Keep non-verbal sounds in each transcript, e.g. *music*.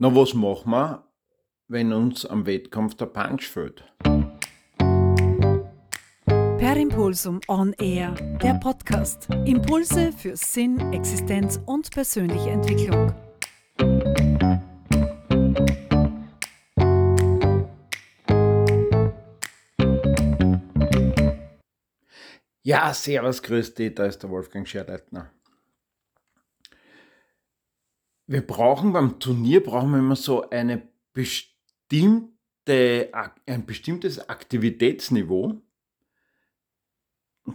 Na, was machen wir, wenn uns am Wettkampf der Punch fehlt? Per Impulsum On Air, der Podcast. Impulse für Sinn, Existenz und persönliche Entwicklung. Ja, servus, grüß dich, da ist der Wolfgang Scherleitner. Wir brauchen beim Turnier brauchen wir immer so eine bestimmte, ein bestimmtes Aktivitätsniveau.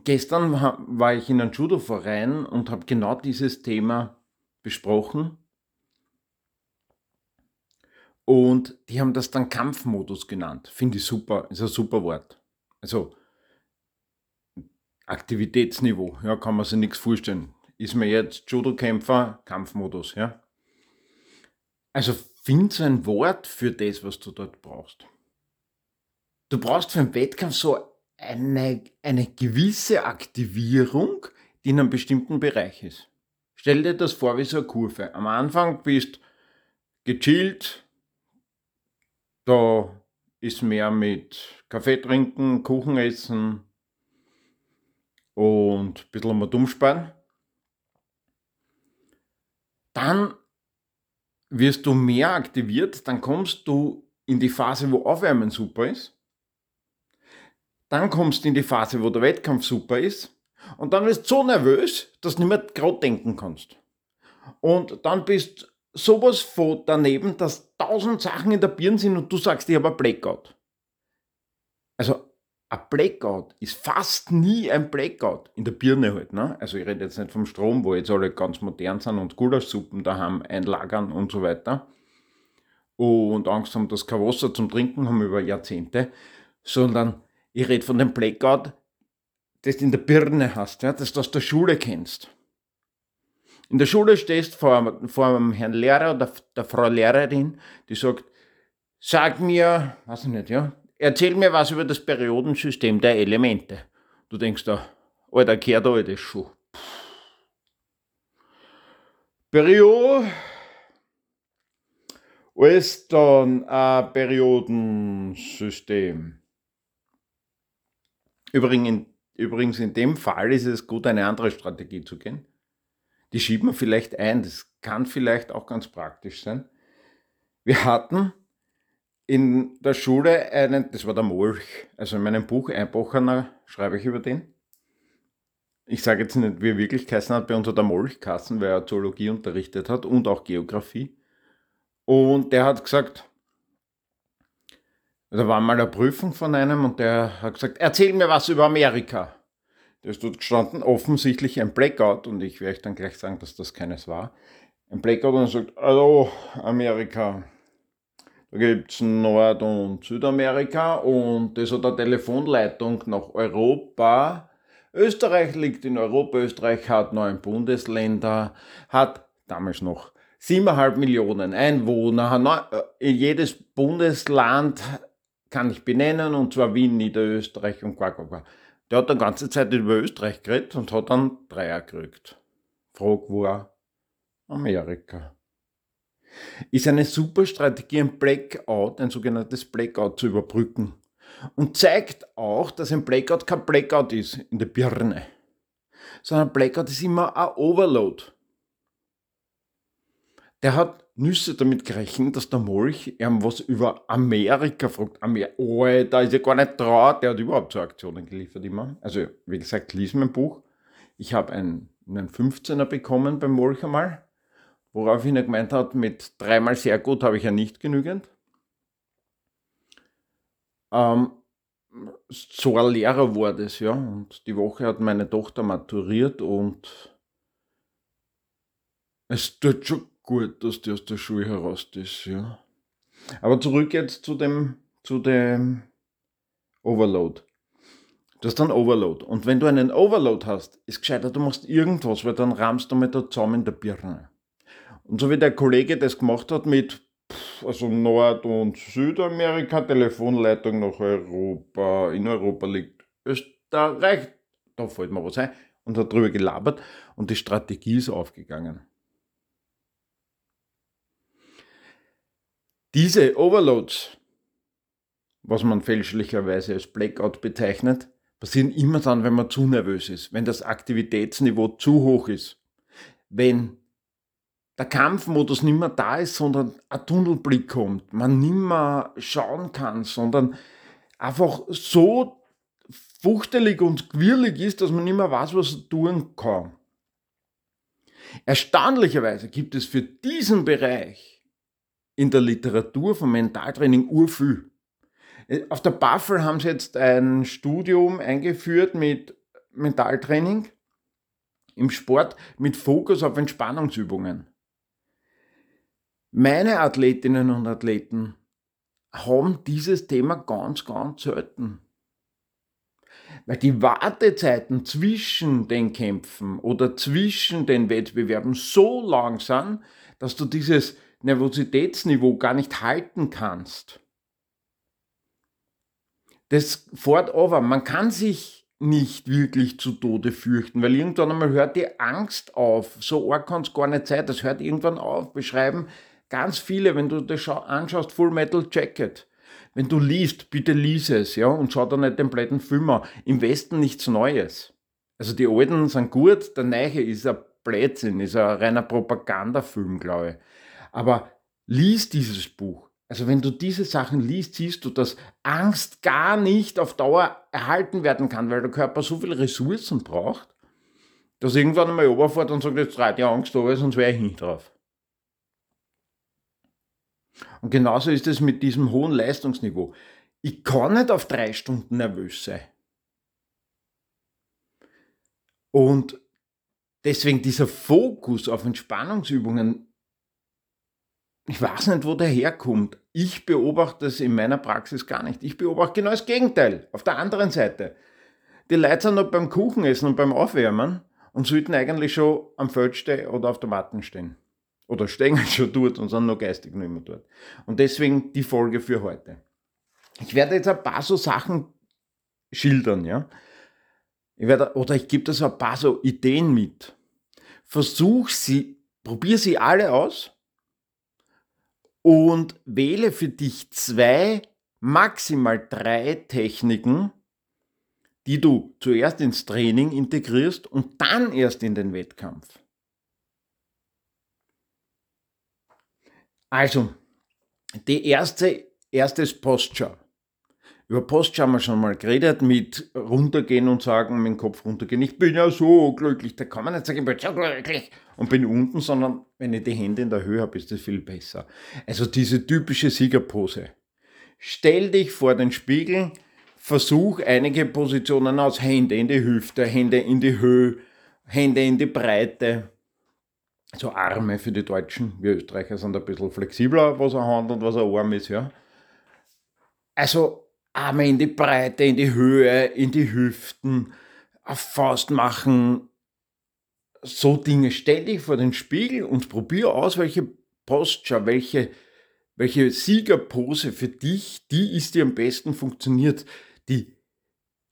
Gestern war ich in einem Judo-Verein und habe genau dieses Thema besprochen. Und die haben das dann Kampfmodus genannt. Finde ich super, ist ein super Wort. Also Aktivitätsniveau, ja, kann man sich nichts vorstellen. Ist mir jetzt Judo-Kämpfer, Kampfmodus, ja. Also find so ein Wort für das, was du dort brauchst. Du brauchst für einen Wettkampf so eine, eine gewisse Aktivierung, die in einem bestimmten Bereich ist. Stell dir das vor wie so eine Kurve. Am Anfang bist gechillt, da ist mehr mit Kaffee trinken, Kuchen essen, und ein bisschen mal dumm sparen. Dann wirst du mehr aktiviert, dann kommst du in die Phase, wo Aufwärmen super ist. Dann kommst du in die Phase, wo der Wettkampf super ist. Und dann wirst du so nervös, dass du nicht mehr gerade denken kannst. Und dann bist sowas von daneben, dass tausend Sachen in der Birne sind und du sagst, ich habe ein Blackout. Also ein Blackout ist fast nie ein Blackout in der Birne halt. Ne? Also ich rede jetzt nicht vom Strom, wo jetzt alle ganz modern sind und Gulaschsuppen daheim einlagern und so weiter. Und Angst haben, dass kein Wasser zum Trinken haben über Jahrzehnte. Sondern ich rede von dem Blackout, das du in der Birne hast, ja? das du aus der Schule kennst. In der Schule stehst vor, vor einem Herrn Lehrer oder der Frau Lehrerin, die sagt, sag mir, weiß ich nicht, ja, erzähl mir was über das Periodensystem der Elemente. Du denkst da, Alter, gehört da das schon. Period ist dann ein Periodensystem. Übrigens in dem Fall ist es gut, eine andere Strategie zu gehen. Die schieben wir vielleicht ein, das kann vielleicht auch ganz praktisch sein. Wir hatten in der Schule einen, das war der Molch, also in meinem Buch Einbochener schreibe ich über den. Ich sage jetzt nicht, wie er wirklich geheißen hat, bei uns hat der Molch Kassen, weil er Zoologie unterrichtet hat und auch Geografie. Und der hat gesagt, da war mal eine Prüfung von einem und der hat gesagt, erzähl mir was über Amerika. Da ist dort gestanden, offensichtlich ein Blackout und ich werde euch dann gleich sagen, dass das keines war. Ein Blackout und er sagt, hallo Amerika, gibt es Nord- und Südamerika und das hat eine Telefonleitung nach Europa. Österreich liegt in Europa, Österreich hat neun Bundesländer, hat damals noch 7,5 Millionen Einwohner. Äh, jedes Bundesland kann ich benennen, und zwar Wien, Niederösterreich und Quack, Der hat die ganze Zeit über Österreich geredet und hat dann Dreier gekriegt. Frag war Amerika ist eine super Strategie, ein Blackout, ein sogenanntes Blackout zu überbrücken. Und zeigt auch, dass ein Blackout kein Blackout ist in der Birne, sondern ein Blackout ist immer ein Overload. Der hat Nüsse damit gerechnet, dass der Molch ihm was über Amerika fragt. Amer oh, da ist ja gar nicht traut. Der hat überhaupt so Aktionen geliefert immer. Also, wie gesagt, lies mein Buch. Ich habe einen, einen 15er bekommen beim Molch einmal. Woraufhin er gemeint hat, mit dreimal sehr gut habe ich ja nicht genügend. Ähm, so ein Lehrer war das, ja. Und die Woche hat meine Tochter maturiert und es tut schon gut, dass die aus der Schule heraus ist, ja. Aber zurück jetzt zu dem, zu dem Overload. Du hast einen Overload. Und wenn du einen Overload hast, ist gescheiter, du machst irgendwas, weil dann rammst du mit der zusammen in der Birne. Und so wie der Kollege das gemacht hat mit also Nord- und Südamerika, Telefonleitung nach Europa, in Europa liegt Österreich, da fällt mir was ein, und hat drüber gelabert und die Strategie ist aufgegangen. Diese Overloads, was man fälschlicherweise als Blackout bezeichnet, passieren immer dann, wenn man zu nervös ist, wenn das Aktivitätsniveau zu hoch ist, wenn der Kampfmodus nicht mehr da ist, sondern ein Tunnelblick kommt, man nicht mehr schauen kann, sondern einfach so fuchtelig und quirlig ist, dass man nicht mehr weiß, was er tun kann. Erstaunlicherweise gibt es für diesen Bereich in der Literatur vom Mentaltraining urviel. Auf der Buffel haben sie jetzt ein Studium eingeführt mit Mentaltraining im Sport mit Fokus auf Entspannungsübungen. Meine Athletinnen und Athleten haben dieses Thema ganz, ganz selten. Weil die Wartezeiten zwischen den Kämpfen oder zwischen den Wettbewerben so lang sind, dass du dieses Nervositätsniveau gar nicht halten kannst. Das fährt aber, man kann sich nicht wirklich zu Tode fürchten, weil irgendwann einmal hört die Angst auf. So arg kann es gar nicht sein, das hört irgendwann auf. Beschreiben ganz viele, wenn du das anschaust, Full Metal Jacket wenn du liest, bitte lies es, ja, und schau da nicht den blöden Film an. Im Westen nichts Neues. Also die alten sind gut, der neue ist ein Blödsinn, ist ein reiner Propagandafilm, glaube ich. Aber lies dieses Buch. Also wenn du diese Sachen liest, siehst du, dass Angst gar nicht auf Dauer erhalten werden kann, weil der Körper so viele Ressourcen braucht, dass irgendwann einmal oberfährt und sagt, jetzt reit die Angst aber, sonst wäre ich nicht drauf. Und genauso ist es mit diesem hohen Leistungsniveau. Ich kann nicht auf drei Stunden nervös sein. Und deswegen dieser Fokus auf Entspannungsübungen, ich weiß nicht, wo der herkommt. Ich beobachte es in meiner Praxis gar nicht. Ich beobachte genau das Gegenteil. Auf der anderen Seite. Die Leute sind noch beim Kuchenessen und beim Aufwärmen und sollten eigentlich schon am Feld stehen oder auf der Matte stehen oder stehen *laughs* schon dort und sind noch geistig nicht mehr dort. Und deswegen die Folge für heute. Ich werde jetzt ein paar so Sachen schildern, ja. Ich werde, oder ich gebe da so ein paar so Ideen mit. Versuch sie, probier sie alle aus und wähle für dich zwei, maximal drei Techniken, die du zuerst ins Training integrierst und dann erst in den Wettkampf. Also, die erste, erstes Posture. Über Posture haben wir schon mal geredet, mit runtergehen und sagen, mit dem Kopf runtergehen. Ich bin ja so glücklich. Da kann man nicht sagen, ich bin so glücklich und bin unten, sondern wenn ich die Hände in der Höhe habe, ist das viel besser. Also diese typische Siegerpose. Stell dich vor den Spiegel, versuch einige Positionen aus. Hände in die Hüfte, Hände in die Höhe, Hände in die Breite so Arme für die Deutschen. Wir Österreicher sind ein bisschen flexibler, was eine Hand und was ein Arm ist, ja. Also Arme in die Breite, in die Höhe, in die Hüften, auf Faust machen, so Dinge. Stell dich vor den Spiegel und probier aus, welche Posture, welche, welche Siegerpose für dich, die ist, die am besten funktioniert, die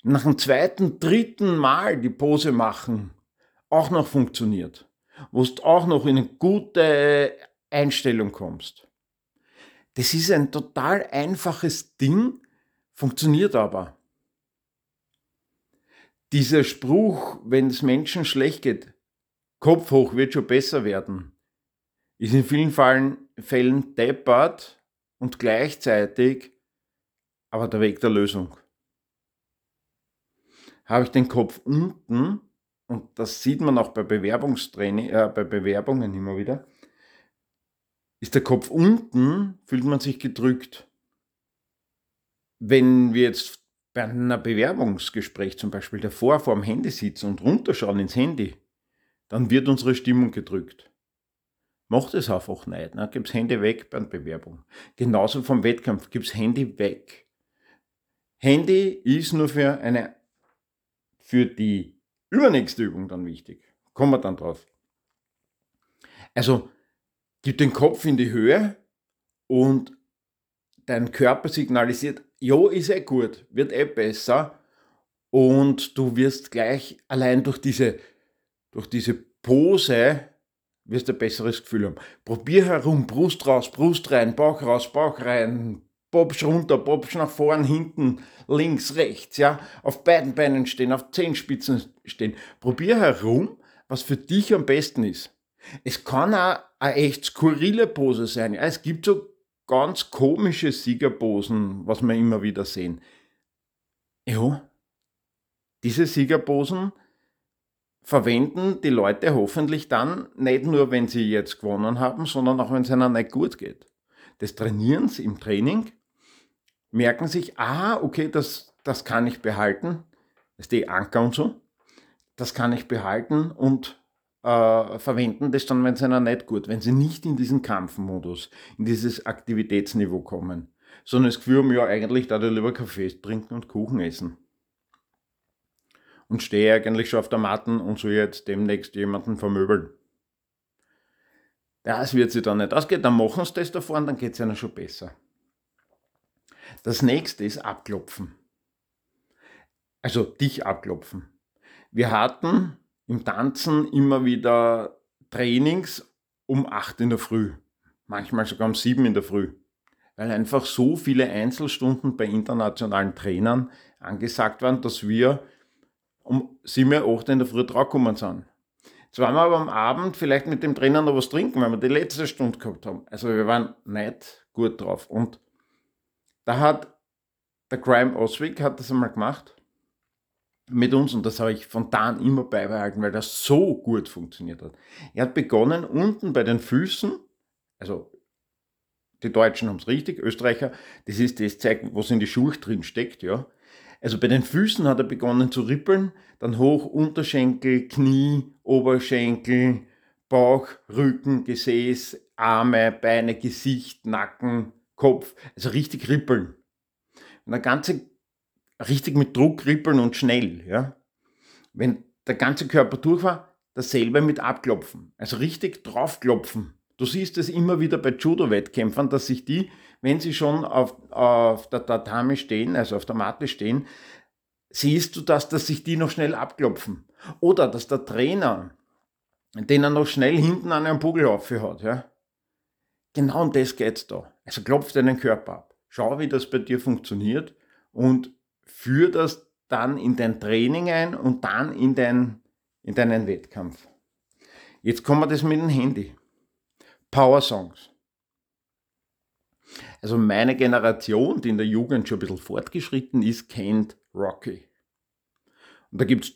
nach dem zweiten, dritten Mal die Pose machen, auch noch funktioniert wo du auch noch in eine gute Einstellung kommst. Das ist ein total einfaches Ding, funktioniert aber. Dieser Spruch, wenn es Menschen schlecht geht, Kopf hoch wird schon besser werden, ist in vielen Fällen deppert und gleichzeitig aber der Weg der Lösung. Habe ich den Kopf unten, und das sieht man auch bei Bewerbungstraining, äh, bei Bewerbungen immer wieder, ist der Kopf unten, fühlt man sich gedrückt. Wenn wir jetzt bei einem Bewerbungsgespräch zum Beispiel davor vor dem Handy sitzen und runterschauen ins Handy, dann wird unsere Stimmung gedrückt. Macht es einfach nicht. Ne? Gib's Handy weg bei einer Bewerbung. Genauso vom Wettkampf. Gib's Handy weg. Handy ist nur für eine, für die Übernächste Übung dann wichtig. Kommen wir dann drauf. Also, gib den Kopf in die Höhe und dein Körper signalisiert, jo, ist eh gut, wird eh besser. Und du wirst gleich allein durch diese, durch diese Pose wirst ein besseres Gefühl haben. Probier herum, Brust raus, Brust rein, Bauch raus, Bauch rein, Bobsch runter, Bobsch nach vorn, hinten, links, rechts, ja, auf beiden Beinen stehen, auf Zehenspitzen stehen. Probier herum, was für dich am besten ist. Es kann auch eine echt skurrile Pose sein. Ja, es gibt so ganz komische Siegerposen, was wir immer wieder sehen. Ja, diese Siegerposen verwenden die Leute hoffentlich dann nicht nur, wenn sie jetzt gewonnen haben, sondern auch, wenn es ihnen nicht gut geht. Des Trainierens im Training merken sich, ah, okay, das, das kann ich behalten, das ist die Anker und so, das kann ich behalten und äh, verwenden das dann, wenn es ihnen nicht gut, wenn sie nicht in diesen Kampfmodus, in dieses Aktivitätsniveau kommen, sondern das Gefühl haben, ja, eigentlich da lieber Kaffee trinken und Kuchen essen. Und stehe eigentlich schon auf der Matten und soll jetzt demnächst jemanden vermöbeln. Das wird sich dann nicht. Ausgehen, dann machen sie das davor und dann geht es ihnen schon besser. Das nächste ist abklopfen. Also dich abklopfen. Wir hatten im Tanzen immer wieder Trainings um 8 in der Früh, manchmal sogar um 7 in der Früh, weil einfach so viele Einzelstunden bei internationalen Trainern angesagt waren, dass wir um 7, 8 in der Früh draufgekommen sind. Jetzt waren wir aber am Abend vielleicht mit dem Trainer noch was trinken, weil wir die letzte Stunde gehabt haben. Also wir waren nicht gut drauf. Und da hat der Grime Oswick hat das einmal gemacht mit uns und das habe ich von da an immer beibehalten, weil das so gut funktioniert hat. Er hat begonnen unten bei den Füßen, also die Deutschen haben es richtig, Österreicher, das ist das Zeug, was in die Schuhe drin steckt, ja. Also bei den Füßen hat er begonnen zu rippeln, dann hoch Unterschenkel, Knie, Oberschenkel, Bauch, Rücken, Gesäß, Arme, Beine, Gesicht, Nacken, Kopf, also richtig rippeln. Und der ganze, richtig mit Druck rippeln und schnell, ja. Wenn der ganze Körper durch war, dasselbe mit abklopfen, also richtig draufklopfen. Du siehst es immer wieder bei Judo-Wettkämpfern, dass sich die wenn sie schon auf, auf der Tatami stehen, also auf der Matte stehen, siehst du das, dass sich die noch schnell abklopfen. Oder dass der Trainer, den er noch schnell hinten an einem Bugelhaufe hat, ja. Genau um das geht's da. Also klopf deinen Körper ab. Schau, wie das bei dir funktioniert und führ das dann in dein Training ein und dann in, dein, in deinen Wettkampf. Jetzt kommen wir das mit dem Handy. Power Songs. Also meine Generation, die in der Jugend schon ein bisschen fortgeschritten ist, kennt Rocky. Und da gibt es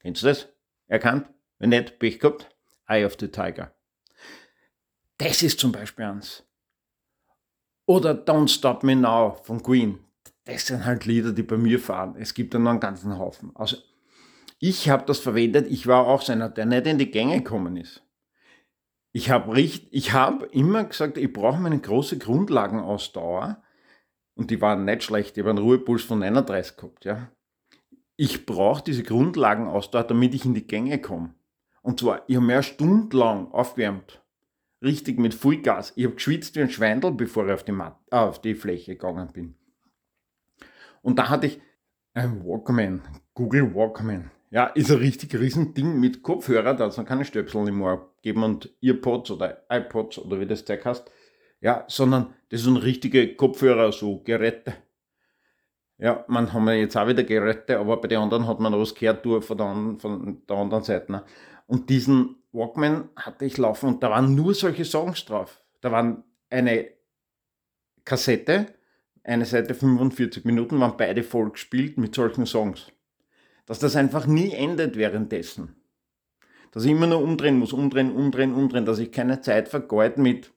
Kennst du das? Erkannt? Wenn nicht, Pech gehabt? Eye of the Tiger. Das ist zum Beispiel eins. Oder Don't Stop Me Now von Queen. Das sind halt Lieder, die bei mir fahren. Es gibt da noch einen ganzen Haufen. Also ich habe das verwendet. Ich war auch so einer, der nicht in die Gänge gekommen ist. Ich habe hab immer gesagt, ich brauche meine große Grundlagenausdauer. Und die waren nicht schlecht. Ich habe einen Ruhepuls von 39 gehabt. Ja. Ich brauche diese Grundlagenausdauer, damit ich in die Gänge komme. Und zwar, ich habe mehr stundenlang aufgewärmt richtig mit Vollgas. Ich habe geschwitzt wie ein Schweindel, bevor ich auf die, Mat äh, auf die Fläche gegangen bin. Und da hatte ich ein Walkman, Google Walkman. Ja, ist ein richtig riesen Ding mit Kopfhörer, da soll keine Stöpsel mehr geben und Earpods oder iPods oder wie das Zeug heißt. Ja, sondern das sind richtige Kopfhörer, so Geräte. Ja, man haben wir jetzt auch wieder Geräte, aber bei den anderen hat man was gehört von der, von der anderen Seite. Ne? Und diesen Walkman hatte ich laufen und da waren nur solche Songs drauf. Da waren eine Kassette, eine Seite 45 Minuten, waren beide voll gespielt mit solchen Songs. Dass das einfach nie endet währenddessen. Dass ich immer nur umdrehen muss, umdrehen, umdrehen, umdrehen, dass ich keine Zeit vergeud mit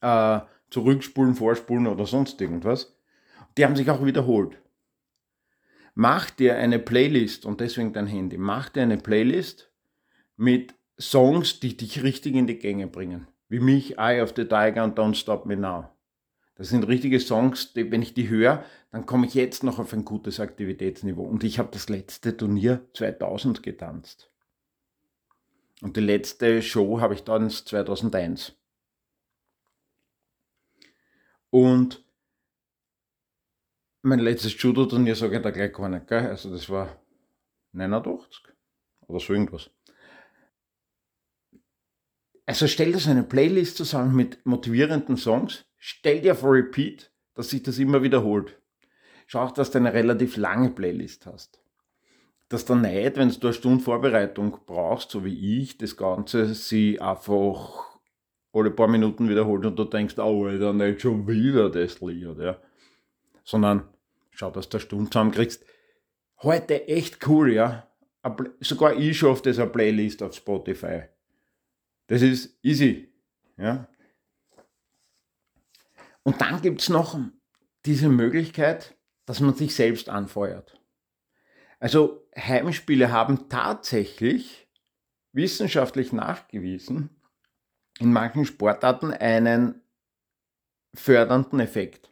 äh, Zurückspulen, Vorspulen oder sonst irgendwas. Die haben sich auch wiederholt. Mach dir eine Playlist und deswegen dein Handy. Mach dir eine Playlist mit Songs, die dich richtig in die Gänge bringen. Wie mich, Eye of the Tiger und Don't Stop Me Now. Das sind richtige Songs, die, wenn ich die höre, dann komme ich jetzt noch auf ein gutes Aktivitätsniveau. Und ich habe das letzte Turnier 2000 getanzt. Und die letzte Show habe ich dann 2001. Und mein letztes Judo-Turnier sage ich da gleich gar nicht, gell? Also das war 89 oder so irgendwas. Also stell dir so eine Playlist zusammen mit motivierenden Songs, stell dir vor Repeat, dass sich das immer wiederholt. Schau auch, dass du eine relativ lange Playlist hast. Dass der nicht, wenn du eine Stunde Vorbereitung brauchst, so wie ich, das Ganze sie einfach alle paar Minuten wiederholt und du denkst, oh, Alter, nicht schon wieder das Lied, ja. Sondern schau, dass du eine Stunde zusammenkriegst. Heute echt cool, ja. Sogar ich schaffe das eine Playlist auf Spotify. Das ist easy, ja. Und dann gibt es noch diese Möglichkeit, dass man sich selbst anfeuert. Also Heimspiele haben tatsächlich wissenschaftlich nachgewiesen, in manchen Sportarten einen fördernden Effekt.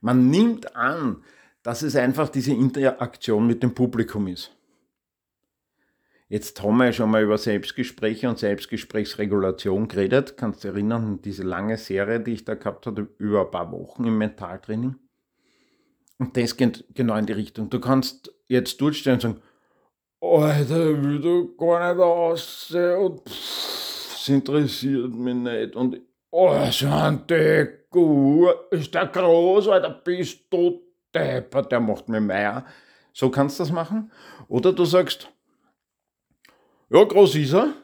Man nimmt an, dass es einfach diese Interaktion mit dem Publikum ist. Jetzt haben wir schon mal über Selbstgespräche und Selbstgesprächsregulation geredet. Kannst du erinnern an diese lange Serie, die ich da gehabt habe, über ein paar Wochen im Mentaltraining? Und das geht genau in die Richtung. Du kannst jetzt durchstehen und sagen, Alter, will da gar nicht aus und pff, interessiert mich nicht. Und oh, sind die gut, ist der groß, Alter, bist du deppert, der macht mir Meier. So kannst du das machen. Oder du sagst, ja, groß ist er.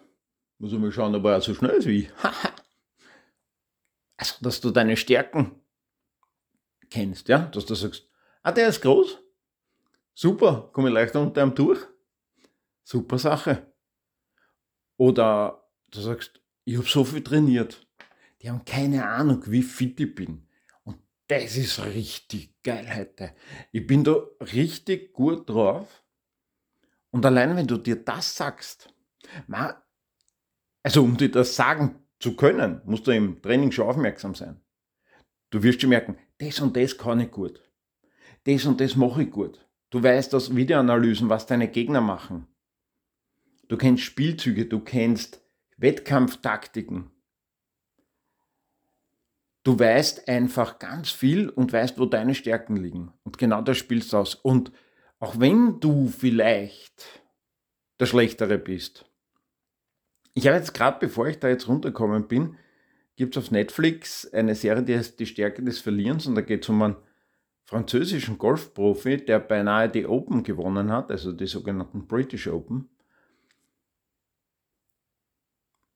Muss ich mal schauen, ob er so schnell ist wie ich. *laughs* also, dass du deine Stärken kennst, ja, dass du sagst, ah, der ist groß. Super, komme ich leichter unter ihm durch. Super Sache. Oder du sagst, ich habe so viel trainiert. Die haben keine Ahnung, wie fit ich bin. Und das ist richtig geil heute. Ich bin da richtig gut drauf. Und allein wenn du dir das sagst, also um dir das sagen zu können, musst du im Training schon aufmerksam sein. Du wirst schon merken, das und das kann ich gut. Das und das mache ich gut. Du weißt aus Videoanalysen, was deine Gegner machen. Du kennst Spielzüge, du kennst Wettkampftaktiken. Du weißt einfach ganz viel und weißt, wo deine Stärken liegen. Und genau das spielst du aus. Und auch wenn du vielleicht der Schlechtere bist, ich habe jetzt gerade, bevor ich da jetzt runtergekommen bin, gibt es auf Netflix eine Serie, die heißt Die Stärke des Verlierens und da geht es um einen französischen Golfprofi, der beinahe die Open gewonnen hat, also die sogenannten British Open.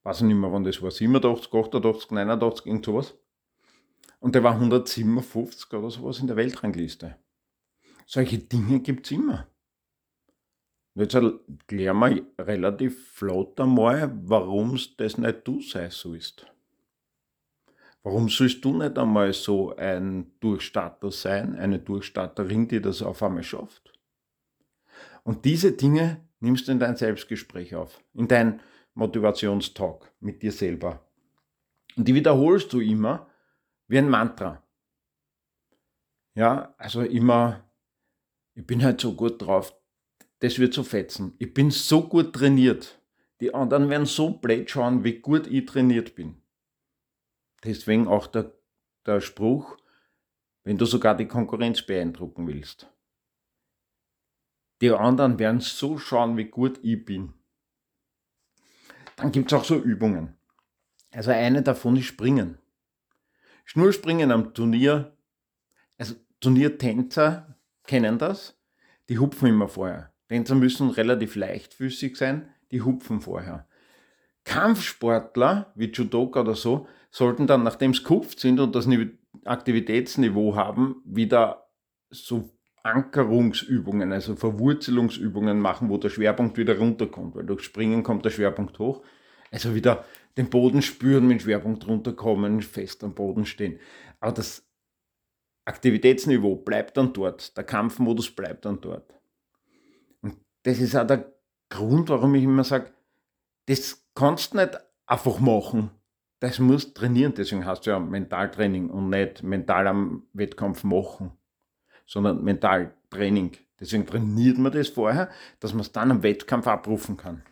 Weiß ich nicht mehr, wann das war, 87, 88, 89, irgend sowas. Und der war 157 oder sowas in der Weltrangliste. Solche Dinge gibt es immer. Jetzt klären wir relativ flott einmal, warum das nicht du sein sollst. Warum sollst du nicht einmal so ein Durchstarter sein, eine Durchstarterin, die das auf einmal schafft? Und diese Dinge nimmst du in dein Selbstgespräch auf, in dein Motivationstalk mit dir selber. Und die wiederholst du immer wie ein Mantra. Ja, also immer, ich bin halt so gut drauf, das wird so fetzen. Ich bin so gut trainiert. Die anderen werden so blöd schauen, wie gut ich trainiert bin. Deswegen auch der, der Spruch, wenn du sogar die Konkurrenz beeindrucken willst. Die anderen werden so schauen, wie gut ich bin. Dann gibt es auch so Übungen. Also eine davon ist Springen. Schnurspringen am Turnier. Also Turniertänzer kennen das. Die hupfen immer vorher. Tänzer müssen relativ leichtfüßig sein, die hupfen vorher. Kampfsportler wie Judoka oder so sollten dann, nachdem sie gehupft sind und das Aktivitätsniveau haben, wieder so Ankerungsübungen, also Verwurzelungsübungen machen, wo der Schwerpunkt wieder runterkommt, weil durch Springen kommt der Schwerpunkt hoch. Also wieder den Boden spüren, mit Schwerpunkt runterkommen, fest am Boden stehen. Aber das Aktivitätsniveau bleibt dann dort, der Kampfmodus bleibt dann dort das ist auch der Grund, warum ich immer sage, das kannst du nicht einfach machen. Das musst trainieren. Deswegen hast du ja Mentaltraining und nicht mental am Wettkampf machen, sondern Mentaltraining. Deswegen trainiert man das vorher, dass man es dann am Wettkampf abrufen kann.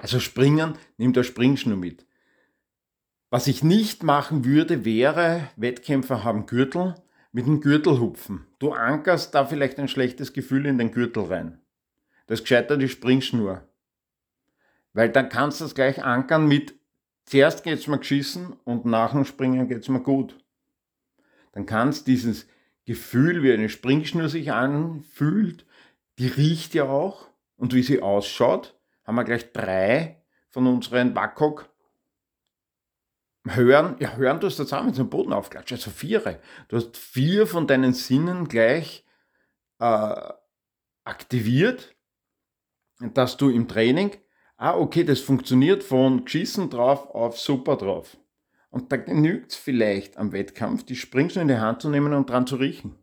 Also springen, nimm der Springschnur mit. Was ich nicht machen würde, wäre, Wettkämpfer haben Gürtel, mit dem Gürtel hupfen. Du ankerst da vielleicht ein schlechtes Gefühl in den Gürtel rein. Das ist gescheiter die Springschnur. Weil dann kannst du das gleich ankern mit, zuerst geht's mir geschissen und nach dem Springen geht's mir gut. Dann kannst dieses Gefühl, wie eine Springschnur sich anfühlt, die riecht ja auch und wie sie ausschaut, haben wir gleich drei von unseren WACOG hören, ja, hören du es zusammen zum Boden aufklatscht, also vier. Du hast vier von deinen Sinnen gleich äh, aktiviert, dass du im Training, ah, okay, das funktioniert von geschissen drauf auf super drauf. Und da genügt es vielleicht am Wettkampf, die Springschnur in die Hand zu nehmen und dran zu riechen.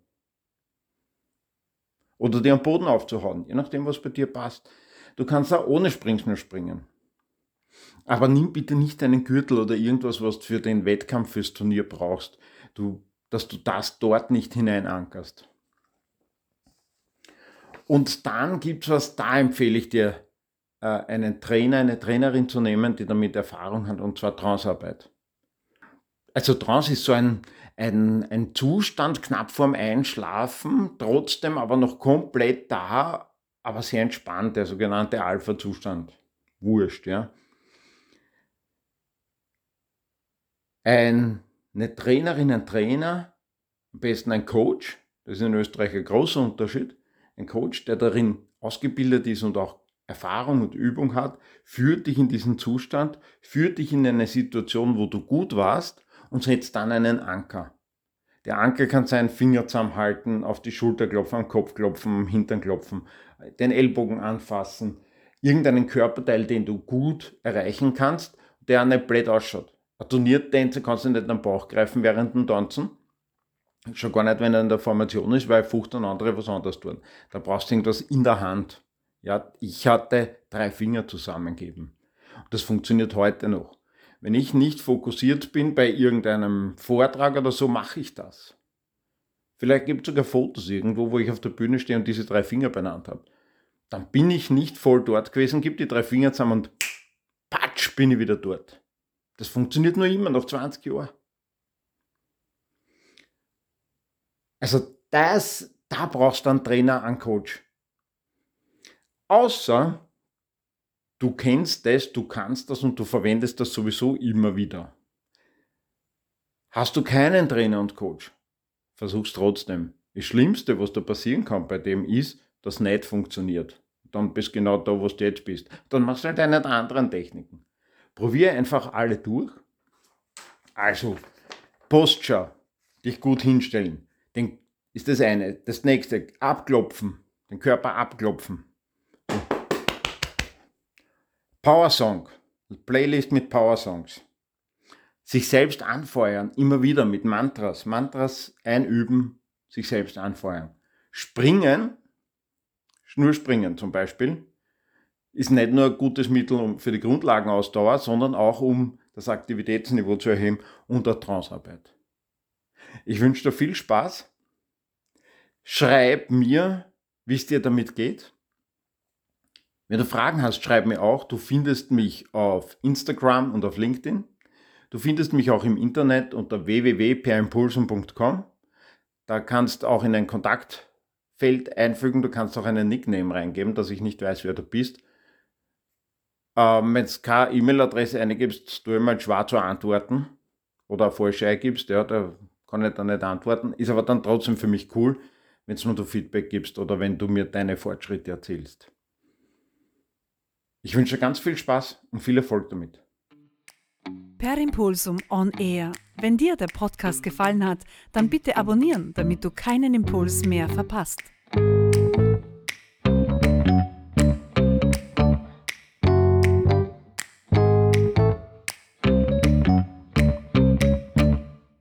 Oder dir am Boden aufzuhauen, je nachdem, was bei dir passt. Du kannst auch ohne Springschnur springen. Aber nimm bitte nicht deinen Gürtel oder irgendwas, was du für den Wettkampf, fürs Turnier brauchst, du, dass du das dort nicht hineinankerst. Und dann gibt es was, da empfehle ich dir, äh, einen Trainer, eine Trainerin zu nehmen, die damit Erfahrung hat, und zwar Transarbeit. Also Trance ist so ein, ein, ein Zustand knapp vorm Einschlafen, trotzdem aber noch komplett da, aber sehr entspannt, der sogenannte Alpha-Zustand. Wurscht, ja. Ein, eine Trainerin, ein Trainer, am besten ein Coach, das ist in Österreich ein großer Unterschied, ein Coach, der darin ausgebildet ist und auch Erfahrung und Übung hat, führt dich in diesen Zustand, führt dich in eine Situation, wo du gut warst und setzt dann einen Anker. Der Anker kann sein, Finger zusammenhalten, auf die Schulter klopfen, am Kopf klopfen, am Hintern klopfen, den Ellbogen anfassen, irgendeinen Körperteil, den du gut erreichen kannst, der nicht blöd ausschaut. Ein Turniertänzer kannst du nicht am Bauch greifen während dem Tanzen. Schon gar nicht, wenn er in der Formation ist, weil 15 andere was anderes tun. Da brauchst du irgendwas in der Hand. Ja, ich hatte drei Finger zusammengeben. Das funktioniert heute noch. Wenn ich nicht fokussiert bin bei irgendeinem Vortrag oder so, mache ich das. Vielleicht gibt es sogar Fotos irgendwo, wo ich auf der Bühne stehe und diese drei Finger benannt habe. Dann bin ich nicht voll dort gewesen, gebe die drei Finger zusammen und patsch, bin ich wieder dort. Das funktioniert nur immer nach 20 Jahren. Also das, da brauchst du einen Trainer, einen Coach. Außer du kennst das, du kannst das und du verwendest das sowieso immer wieder. Hast du keinen Trainer und Coach? Versuch's trotzdem. Das Schlimmste, was da passieren kann bei dem ist, dass nicht funktioniert. Dann bist du genau da, wo du jetzt bist. Dann machst du halt eine der anderen Techniken. Probiere einfach alle durch. Also, Posture, dich gut hinstellen. Den, ist das eine. Das nächste, abklopfen, den Körper abklopfen. Power Song, Playlist mit Power Songs. Sich selbst anfeuern, immer wieder mit Mantras. Mantras einüben, sich selbst anfeuern. Springen, Schnurspringen zum Beispiel, ist nicht nur ein gutes Mittel für die Grundlagenausdauer, sondern auch um das Aktivitätsniveau zu erheben und der Transarbeit. Ich wünsche dir viel Spaß. Schreib mir, wie es dir damit geht. Wenn du Fragen hast, schreib mir auch. Du findest mich auf Instagram und auf LinkedIn. Du findest mich auch im Internet unter www.perimpulsen.com. Da kannst du auch in ein Kontaktfeld einfügen. Du kannst auch einen Nickname reingeben, dass ich nicht weiß, wer du bist. Ähm, wenn du keine E-Mail-Adresse eingibst, du immer schwer zu antworten oder eine falsche eingibst, ja, da kann ich dann nicht antworten. Ist aber dann trotzdem für mich cool, wenn du mir Feedback gibst oder wenn du mir deine Fortschritte erzählst. Ich wünsche ganz viel Spaß und viel Erfolg damit. Per Impulsum On Air. Wenn dir der Podcast gefallen hat, dann bitte abonnieren, damit du keinen Impuls mehr verpasst.